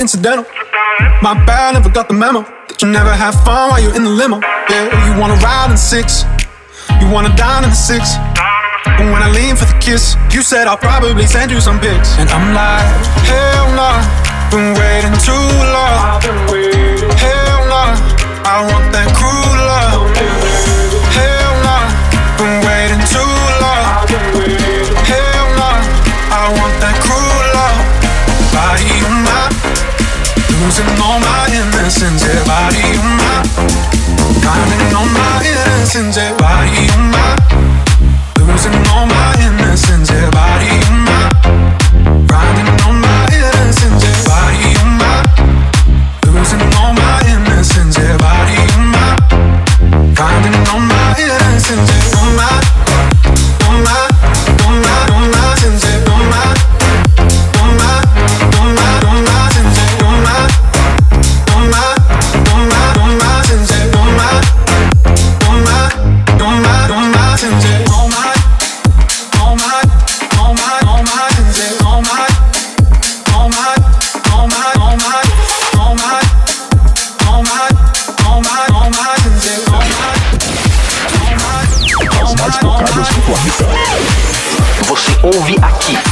incidental. My bad, never got the memo. That you never have fun while you're in the limo. Yeah, you wanna ride in six, you wanna dine in the six. But when I lean for the kiss, you said I'll probably send you some pics. And I'm like, hell nah, been waiting too long. Hell nah, I want that cruel losing all my innocence. Yeah, body on my, finding all my innocence. Yeah, body on my, losing all my innocence. Yeah, body Funky.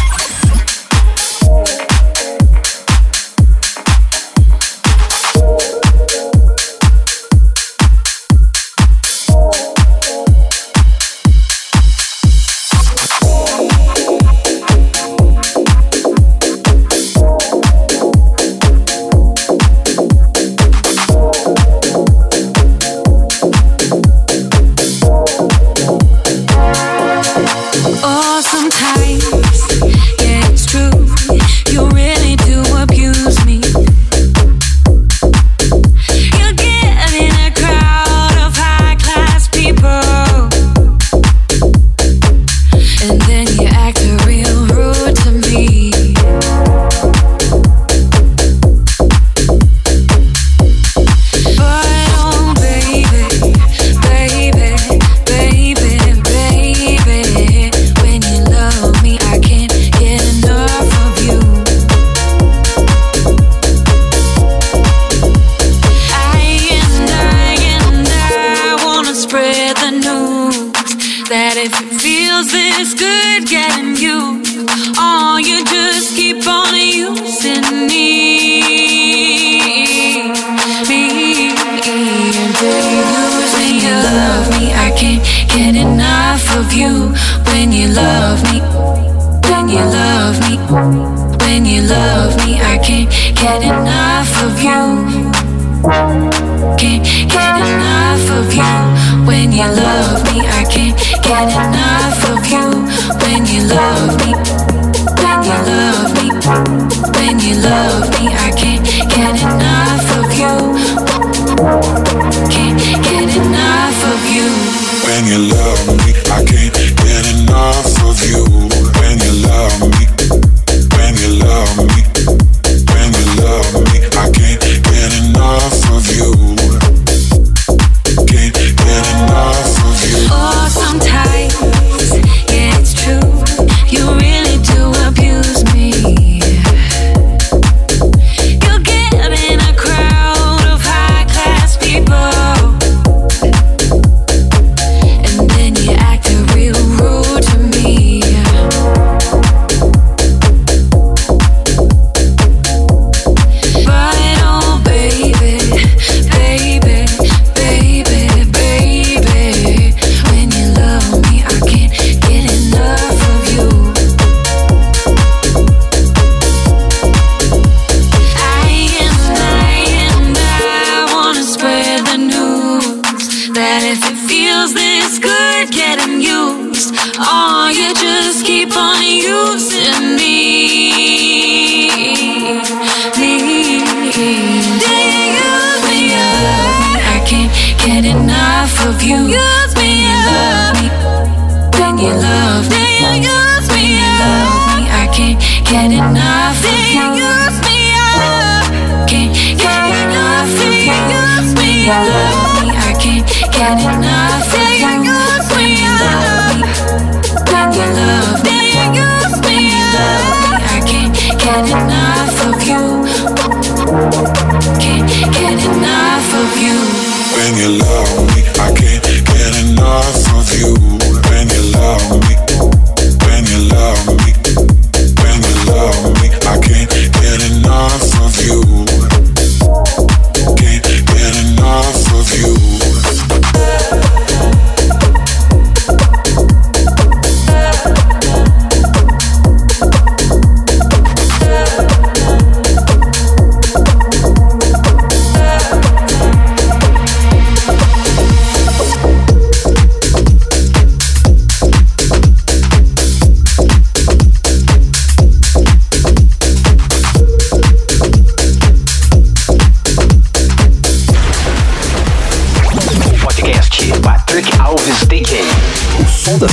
É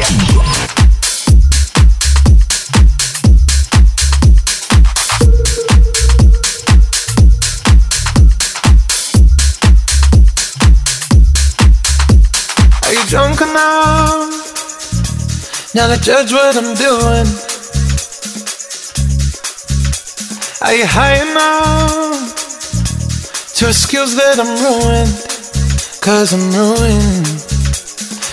aqui. Are you drunk enough now to judge what I'm doing? Are you high enough to excuse that I'm ruined? Cause I'm ruined.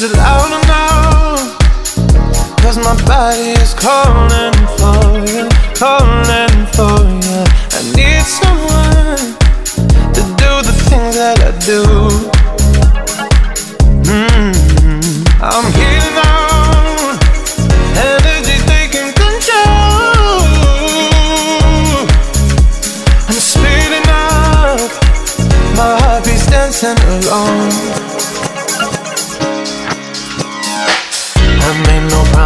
Is it loud enough? Cause my body is calling for you, calling for you. I need someone to do the things that I do.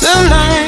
You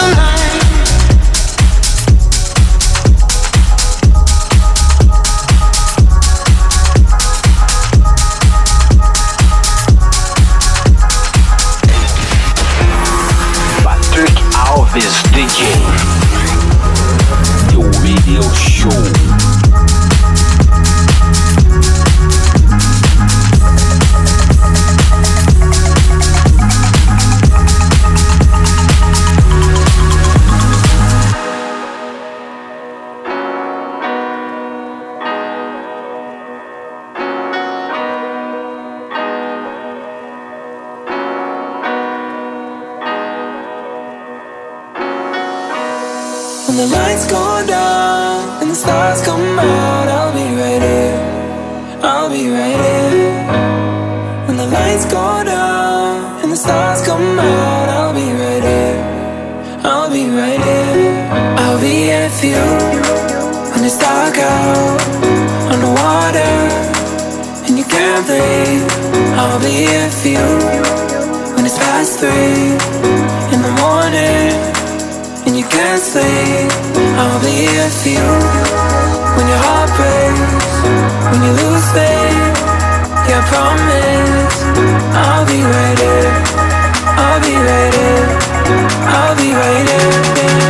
Radio When the lights go down and the stars come out, I'll be right here. I'll be right here. When the lights go down and the stars come out, I'll be right here. I'll be right here. I'll be here for you when it's dark out underwater and you can't breathe. I'll be here for you when it's past three I'll be here for you when your heart breaks, when you lose faith. Yeah, I promise I'll be right here. I'll be right here. I'll be right here.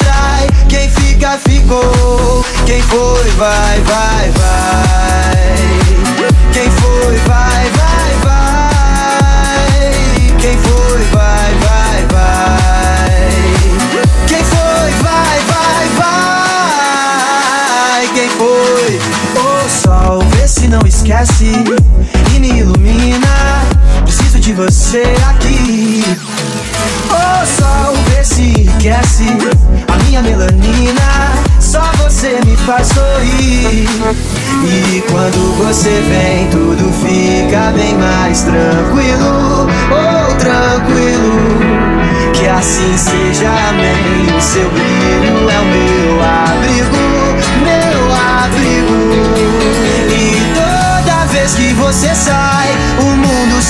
Fica, ficou. Quem foi, vai, vai, vai. Quem foi, vai, vai, vai. Quem foi, vai, vai, vai. Quem foi, vai, vai, vai. Quem foi? O sol, vê se não esquece e me ilumina. Preciso de você aqui. O sol, vê se enriquece minha melanina. Só você me faz sorrir. E quando você vem, tudo fica bem mais tranquilo. Oh, tranquilo. Que assim seja, amém. O seu brilho é o meu abrigo, meu abrigo. E toda vez que você sai,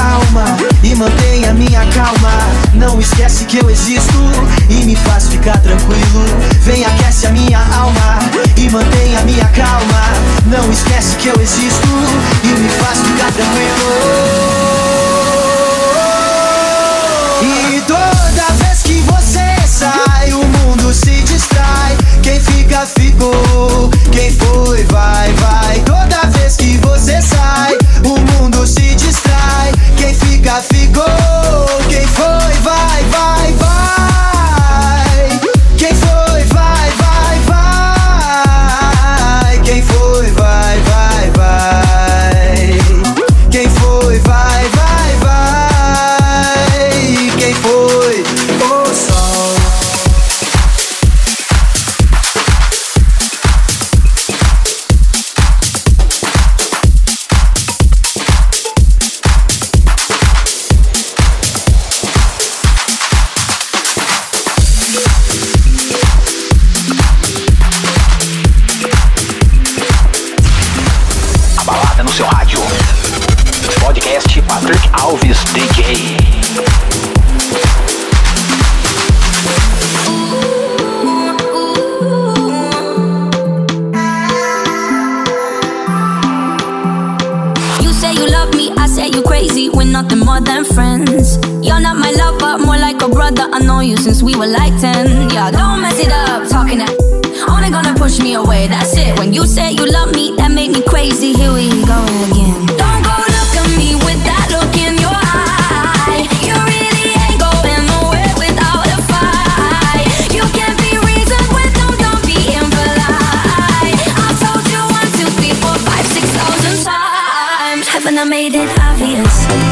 Alma e mantém a minha calma. Não esquece que eu existo e me faz ficar tranquilo. Vem aquece a minha alma e mantém a minha calma. Não esquece que eu existo e me faz ficar tranquilo. E toda vez que você sai, o mundo se distrai. Quem fica, ficou. Quem foi, vai, vai. Toda vez que você sai, fica, ficou. Quem foi, vai, vai. More than friends. You're not my lover, more like a brother. I know you since we were like 10. Yeah, don't mess it up, talking that. Only gonna push me away, that's it. When you say you love me, that made me crazy. Here we go again. Don't go look at me with that look in your eye. You really ain't going nowhere without a fight. You can't be reasoned with, don't, don't be impolite. I've told you one, two, three, four, five, six thousand times. Haven't I made it obvious?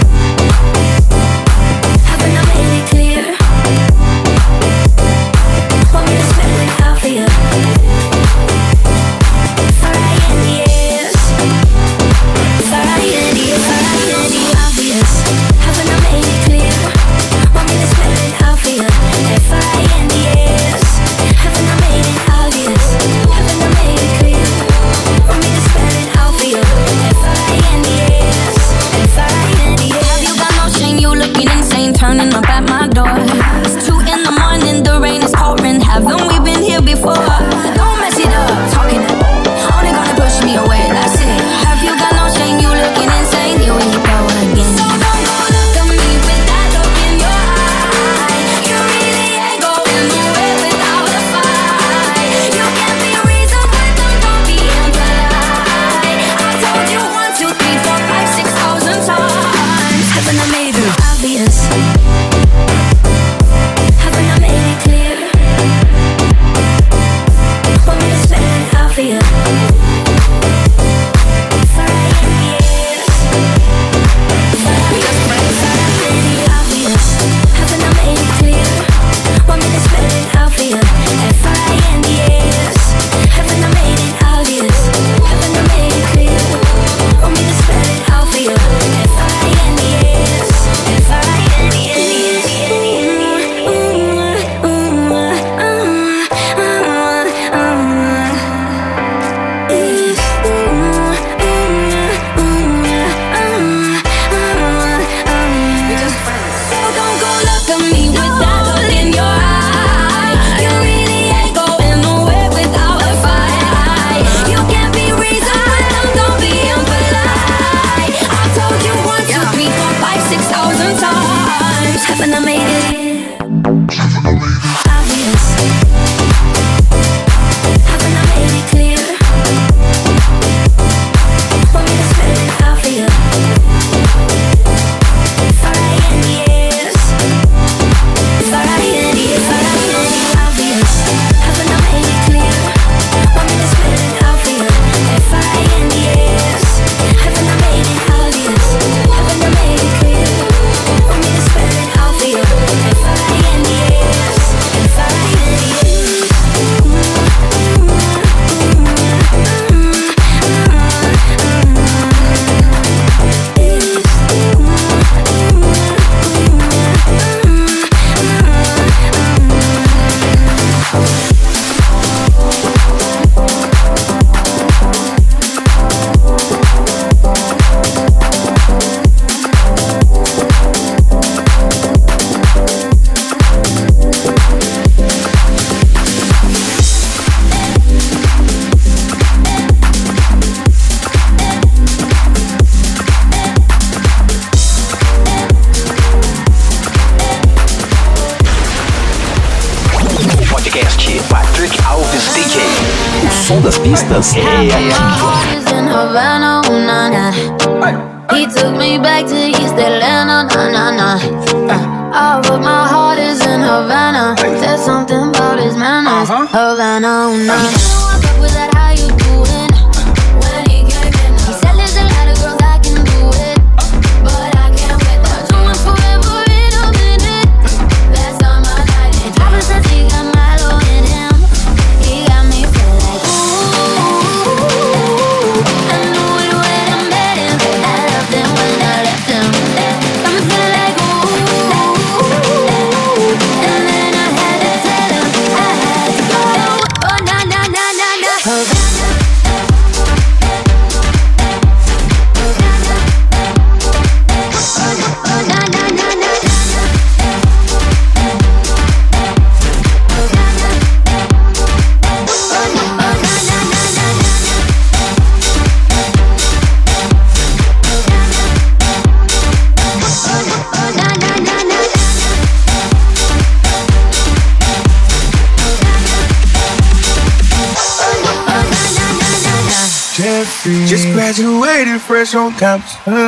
Graduated fresh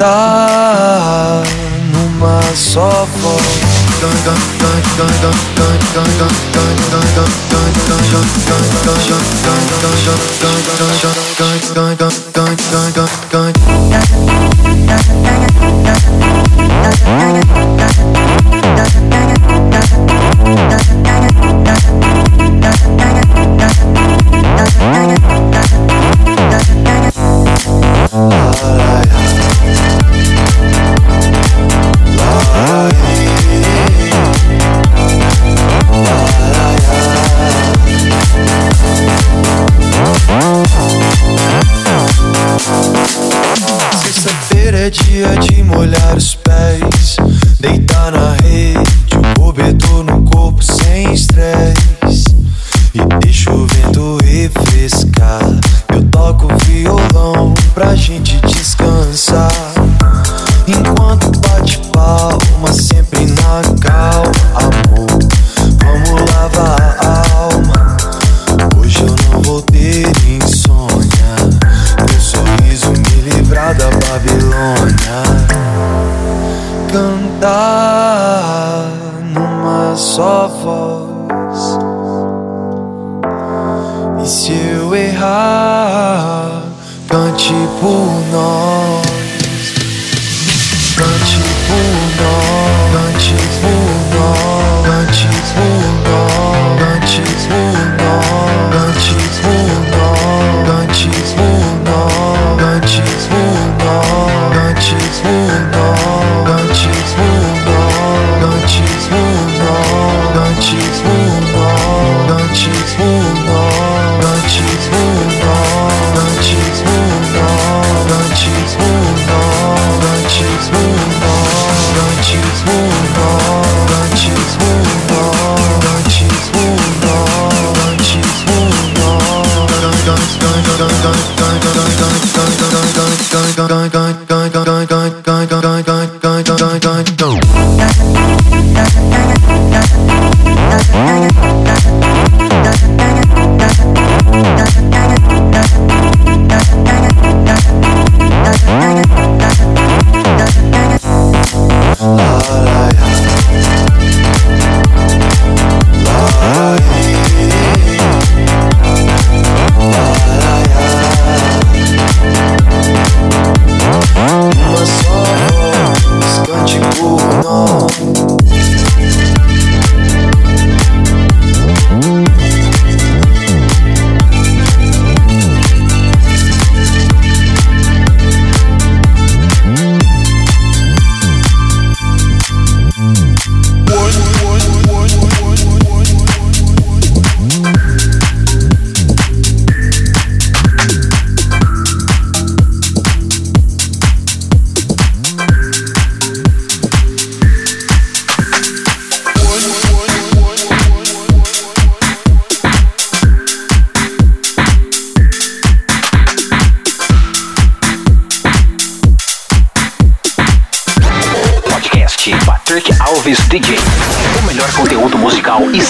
nadar numa só. Se eu errar, cante por nós.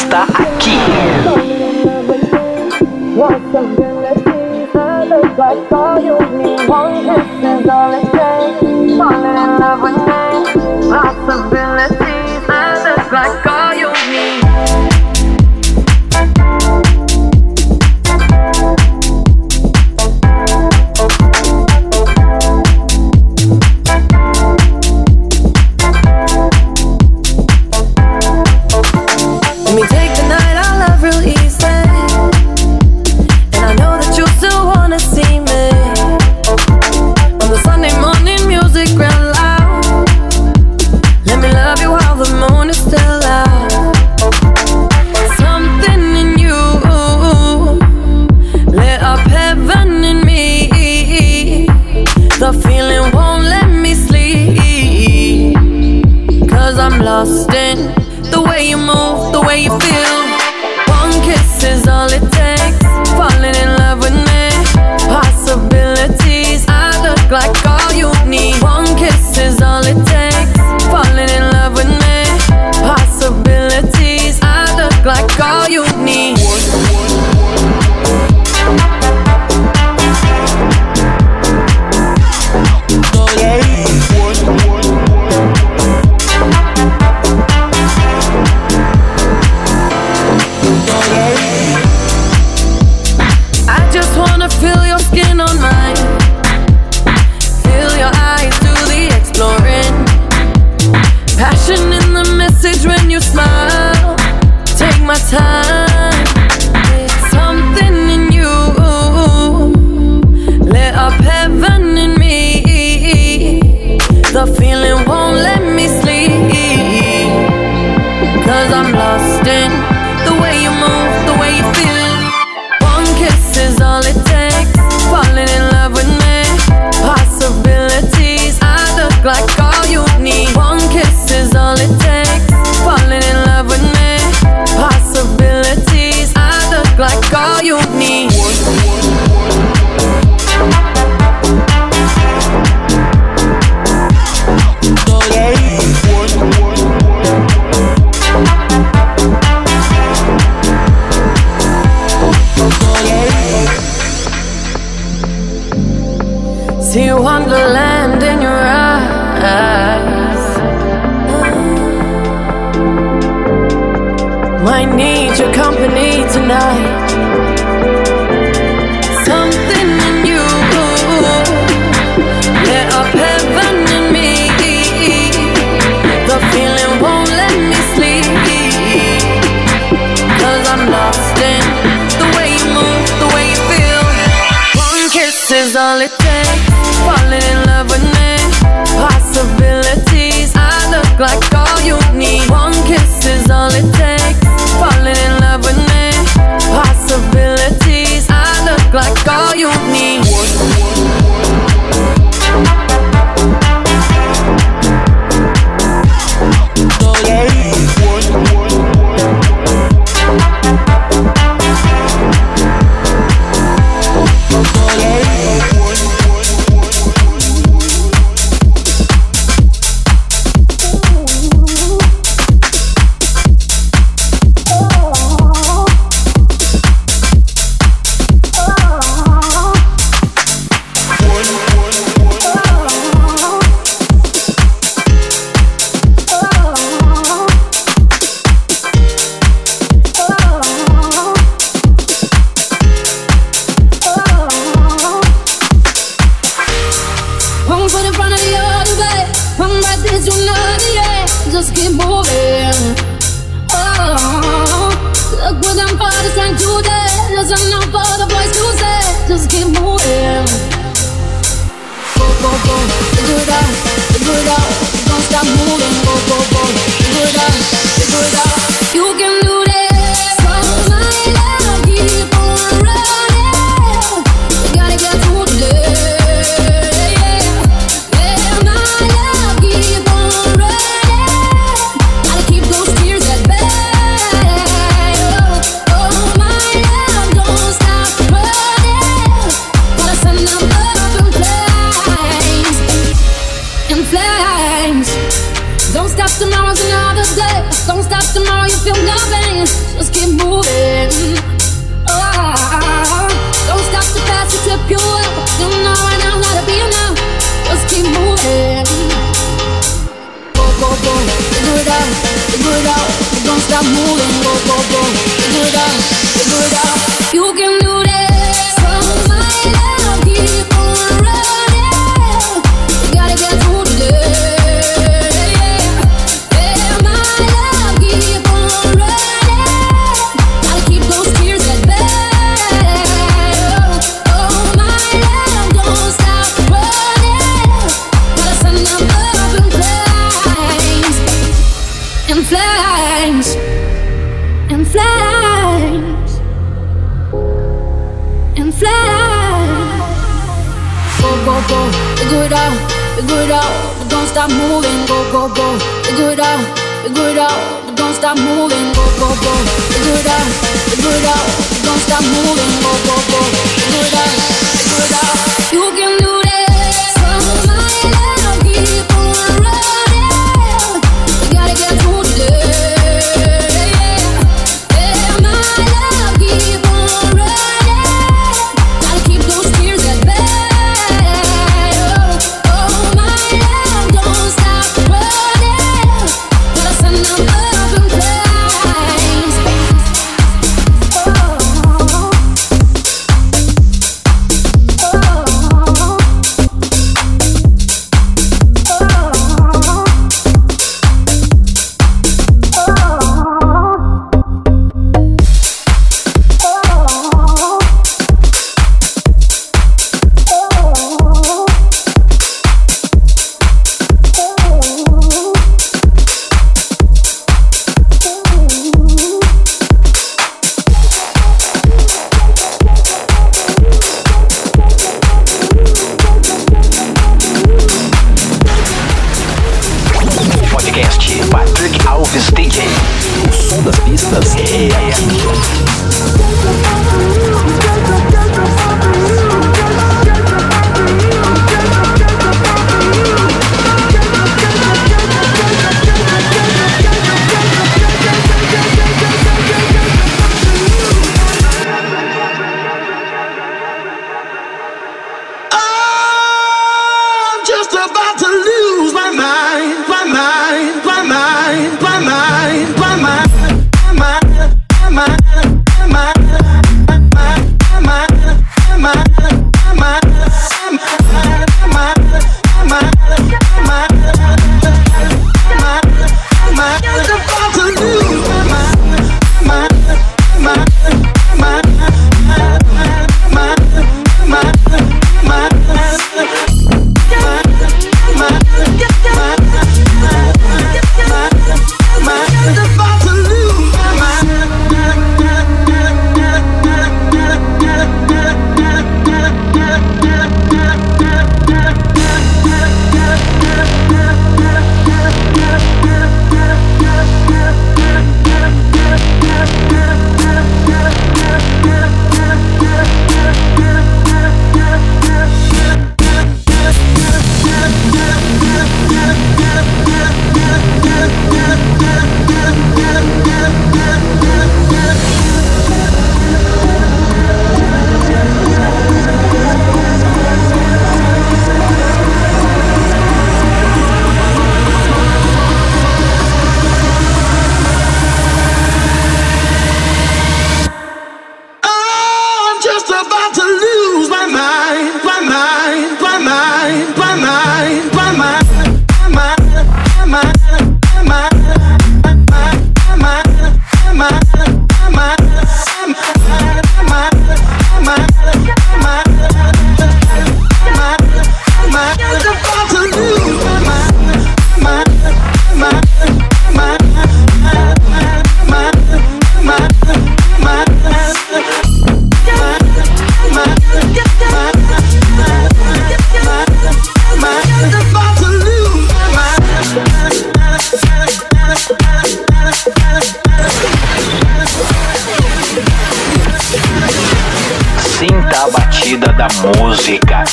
está aqui. Possibilities, and it's like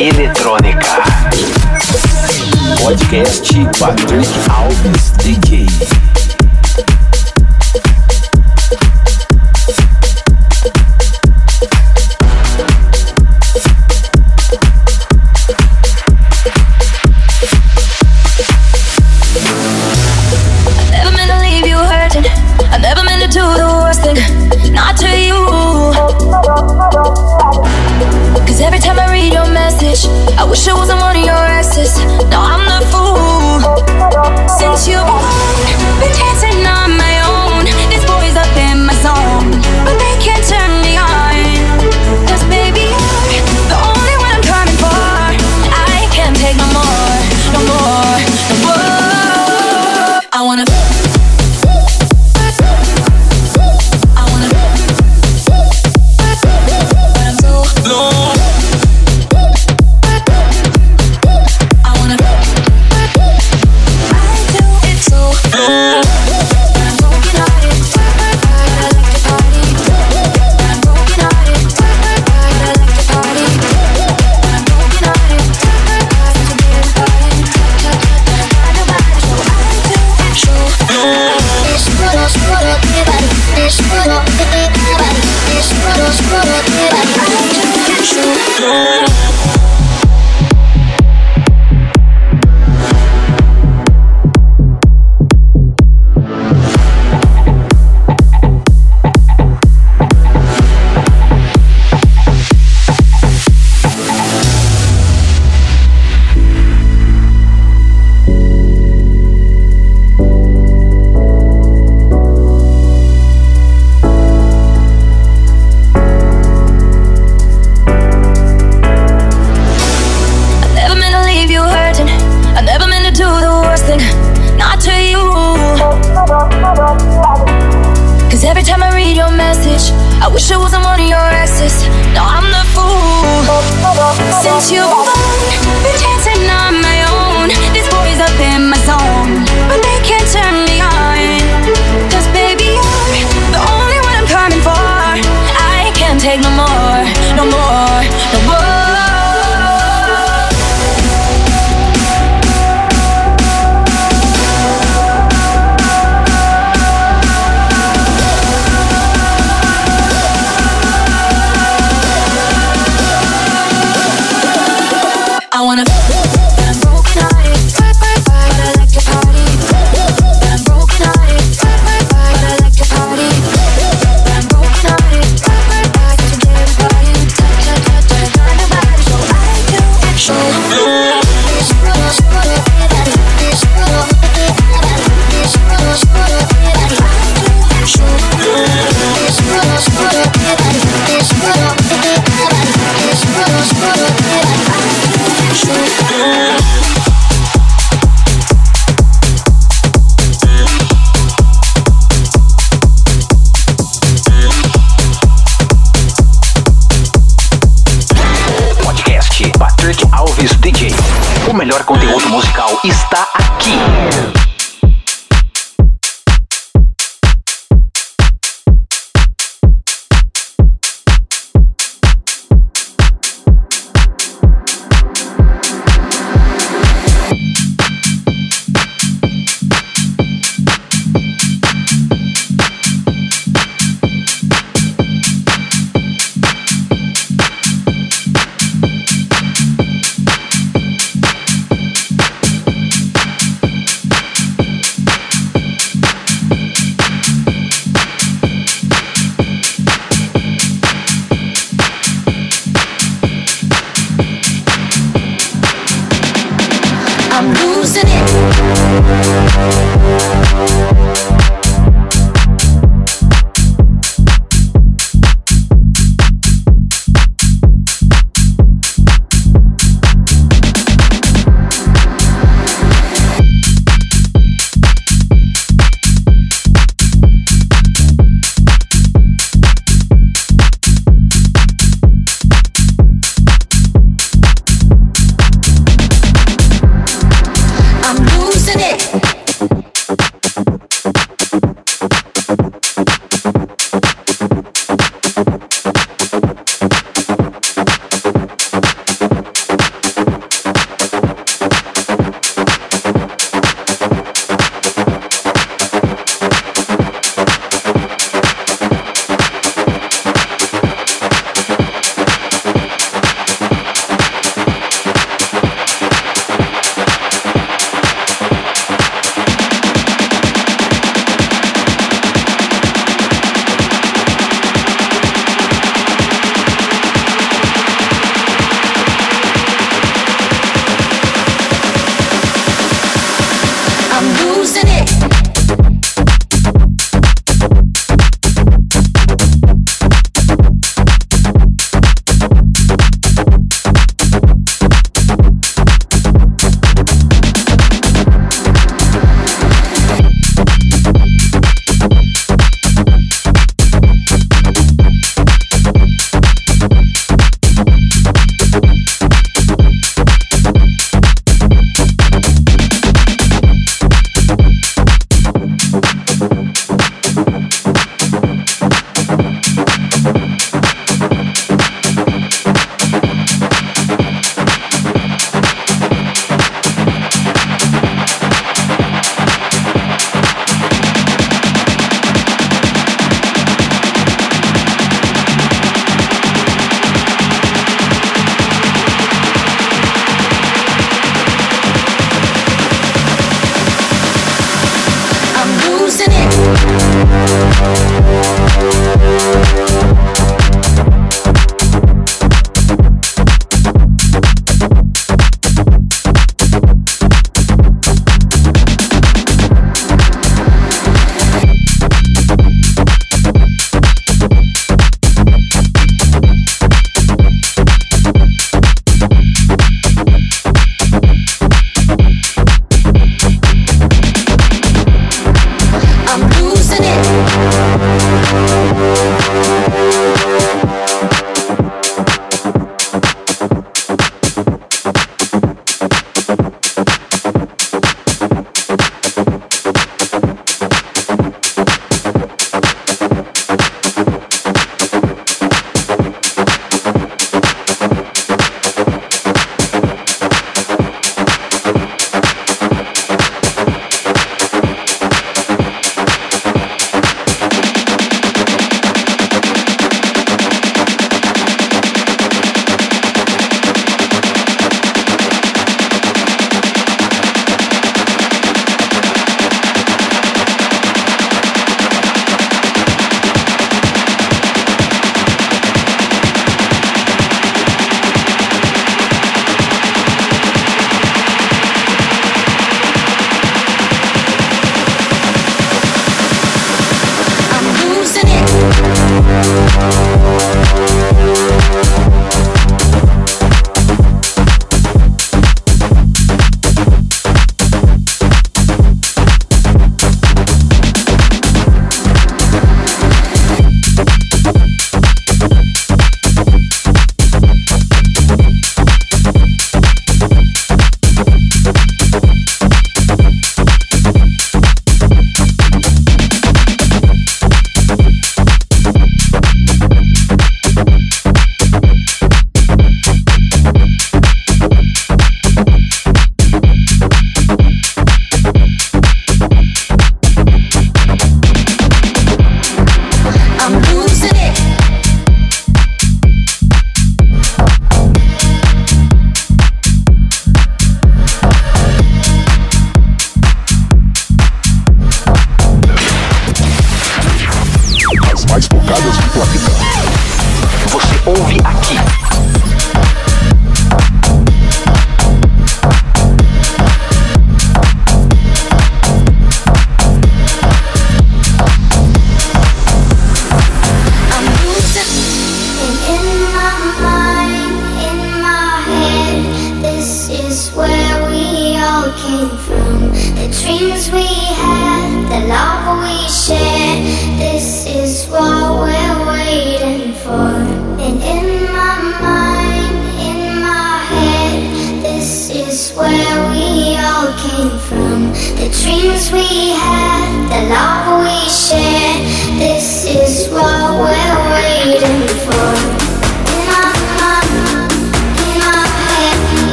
eletrônica. Podcast Patrick Alves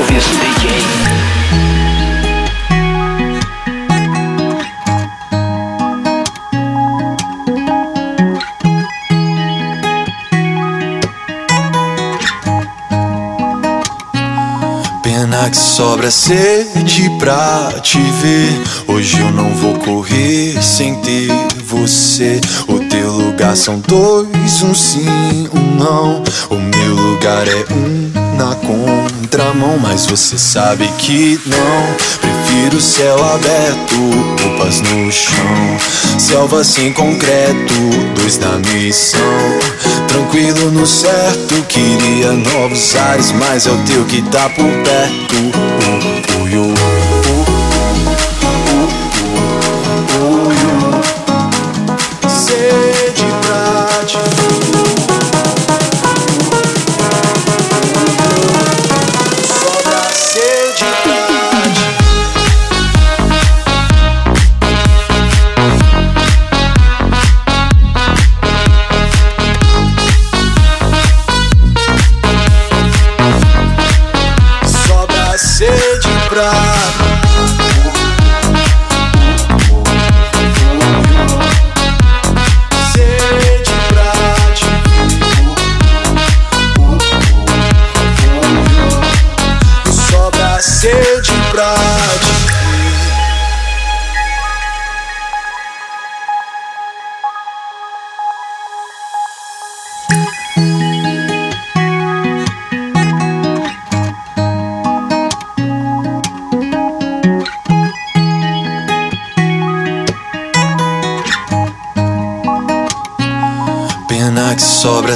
Elvis DJ. que sobra sede pra te ver. Hoje eu não vou correr sem ter você. O teu lugar são dois, um sim, um não. O meu lugar é um na contramão, mas você sabe que não. Prefiro céu aberto, roupas no chão, selva sem concreto, dois na missão. Tranquilo no certo, queria novos ares, mas é o teu que tá por perto.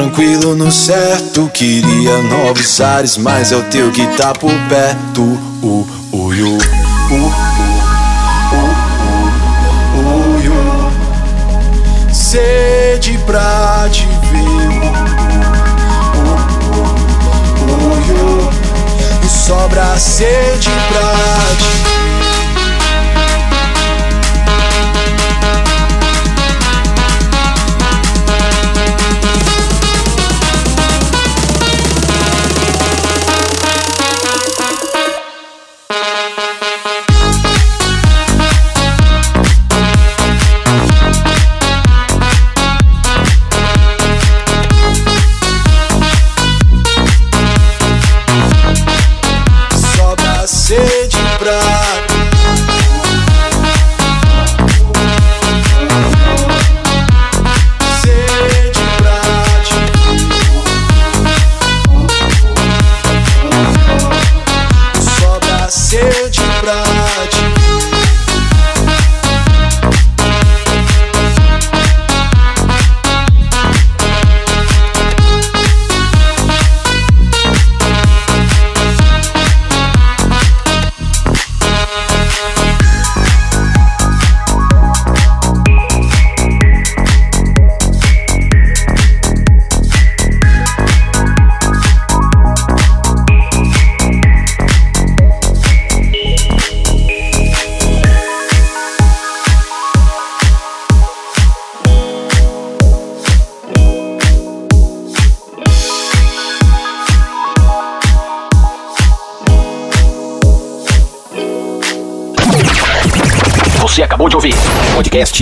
Tranquilo no certo, queria novos ares, mas é o teu que tá por perto. Uh, uh, uh, uh, uh, uh, uh. Sede pra te ver. Uh, uh, uh, E sobra sede pra te ver.